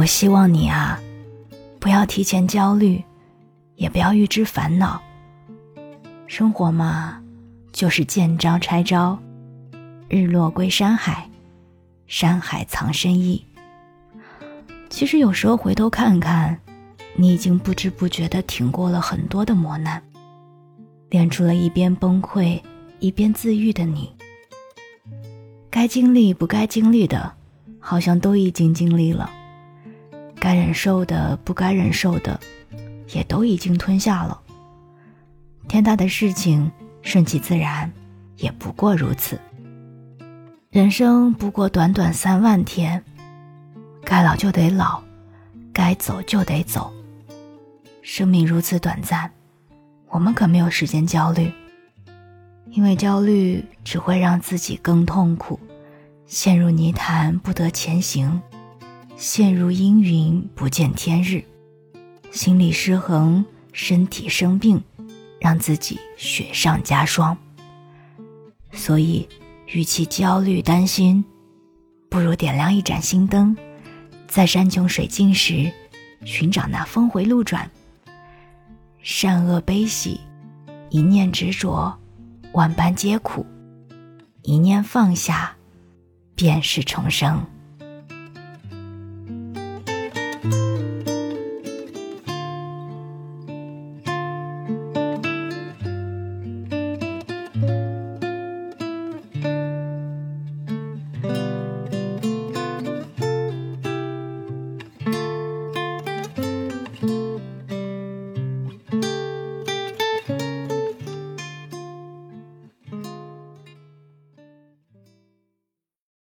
我希望你啊，不要提前焦虑，也不要预知烦恼。生活嘛，就是见招拆招，日落归山海，山海藏深意。其实有时候回头看看，你已经不知不觉的挺过了很多的磨难，练出了一边崩溃一边自愈的你。该经历不该经历的，好像都已经经历了；该忍受的不该忍受的，也都已经吞下了。天大的事情顺其自然，也不过如此。人生不过短短三万天。该老就得老，该走就得走。生命如此短暂，我们可没有时间焦虑，因为焦虑只会让自己更痛苦，陷入泥潭不得前行，陷入阴云不见天日，心理失衡，身体生病，让自己雪上加霜。所以，与其焦虑担心，不如点亮一盏心灯。在山穷水尽时，寻找那峰回路转。善恶悲喜，一念执着，万般皆苦；一念放下，便是重生。